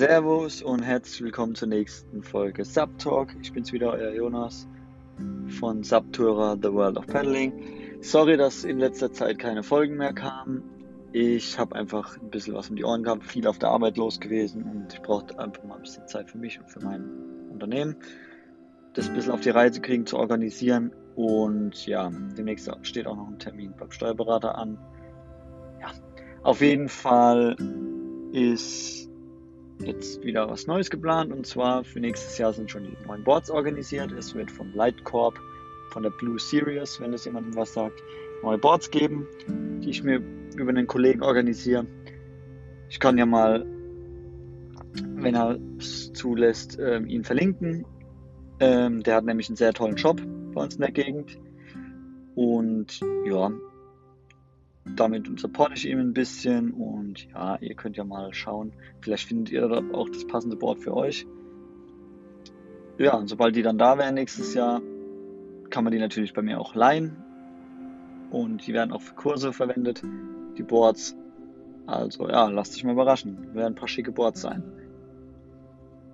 Servus und herzlich willkommen zur nächsten Folge Subtalk. Ich bin's wieder, euer Jonas von Subtourer The World of Paddling. Sorry, dass in letzter Zeit keine Folgen mehr kamen. Ich habe einfach ein bisschen was um die Ohren gehabt, viel auf der Arbeit los gewesen und ich brauchte einfach mal ein bisschen Zeit für mich und für mein Unternehmen, das ein bisschen auf die Reise kriegen, zu organisieren. Und ja, demnächst steht auch noch ein Termin beim Steuerberater an. Ja, auf jeden Fall ist jetzt wieder was Neues geplant und zwar für nächstes Jahr sind schon die neuen Boards organisiert. Es wird von Lightcorp, von der Blue Series, wenn das jemandem was sagt, neue Boards geben, die ich mir über einen Kollegen organisiere. Ich kann ja mal, wenn er es zulässt, ähm, ihn verlinken. Ähm, der hat nämlich einen sehr tollen Shop bei uns in der Gegend. Und ja, damit supporte ich ihn ein bisschen und ja, ihr könnt ja mal schauen. Vielleicht findet ihr auch das passende Board für euch. Ja, und sobald die dann da wären nächstes Jahr, kann man die natürlich bei mir auch leihen. Und die werden auch für Kurse verwendet, die Boards. Also ja, lasst euch mal überraschen. Werden ein paar schicke Boards sein.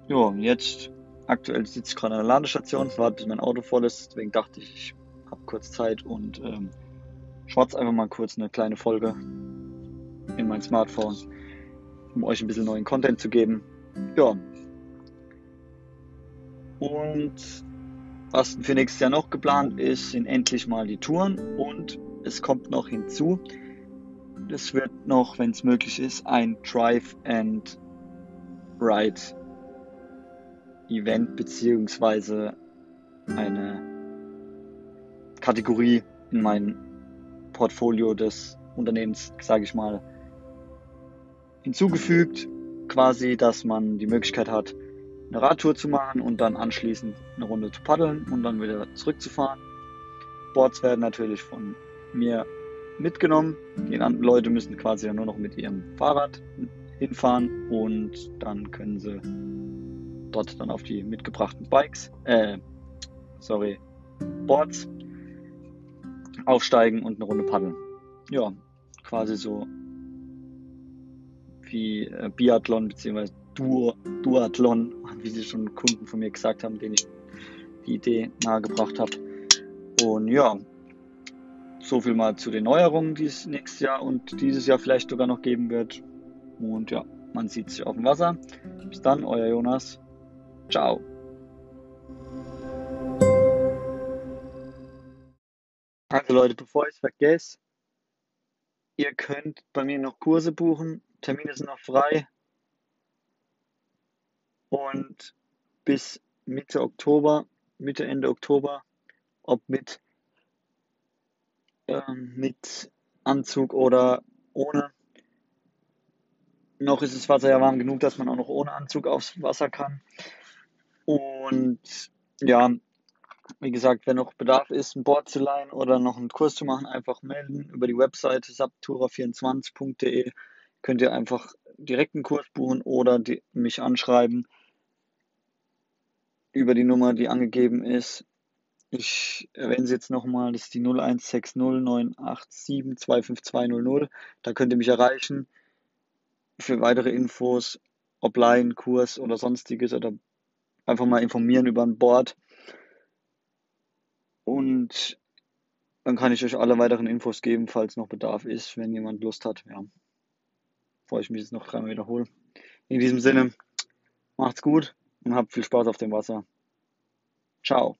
Jo, jetzt aktuell sitze ich gerade an der Ladestation, warte bis mein Auto voll ist, deswegen dachte ich, ich habe kurz Zeit und ähm, schwarz einfach mal kurz eine kleine Folge in mein Smartphone, um euch ein bisschen neuen Content zu geben. Ja. Und was für nächstes Jahr noch geplant ist, sind endlich mal die Touren und es kommt noch hinzu, es wird noch, wenn es möglich ist, ein Drive and Ride Event beziehungsweise eine Kategorie in meinen Portfolio des Unternehmens, sage ich mal, hinzugefügt. Quasi, dass man die Möglichkeit hat, eine Radtour zu machen und dann anschließend eine Runde zu paddeln und dann wieder zurückzufahren. Boards werden natürlich von mir mitgenommen. Die Leute müssen quasi dann nur noch mit ihrem Fahrrad hinfahren und dann können sie dort dann auf die mitgebrachten Bikes, äh, sorry, Boards aufsteigen und eine Runde paddeln. Ja, quasi so wie äh, Biathlon bzw. Du Duathlon, wie sie schon Kunden von mir gesagt haben, denen ich die Idee nahegebracht habe. Und ja, so viel mal zu den Neuerungen, die es nächstes Jahr und dieses Jahr vielleicht sogar noch geben wird. Und ja, man sieht sich auf dem Wasser. Bis dann, euer Jonas. Ciao. Also Leute, bevor ich es vergesse, ihr könnt bei mir noch Kurse buchen. Termine sind noch frei. Und bis Mitte Oktober, Mitte, Ende Oktober, ob mit, äh, mit Anzug oder ohne. Noch ist das Wasser ja warm genug, dass man auch noch ohne Anzug aufs Wasser kann. Und ja, wie gesagt, wenn noch Bedarf ist, ein Board zu leihen oder noch einen Kurs zu machen, einfach melden über die Webseite subtura24.de. Könnt ihr einfach direkt einen Kurs buchen oder die, mich anschreiben über die Nummer, die angegeben ist. Ich erwähne sie jetzt nochmal, das ist die 0160987252200. Da könnt ihr mich erreichen für weitere Infos, ob Leihen, Kurs oder sonstiges oder einfach mal informieren über ein Board. Und dann kann ich euch alle weiteren Infos geben, falls noch Bedarf ist, wenn jemand Lust hat. Ja. Bevor ich mich jetzt noch dreimal wiederhole. In diesem Sinne, macht's gut und habt viel Spaß auf dem Wasser. Ciao.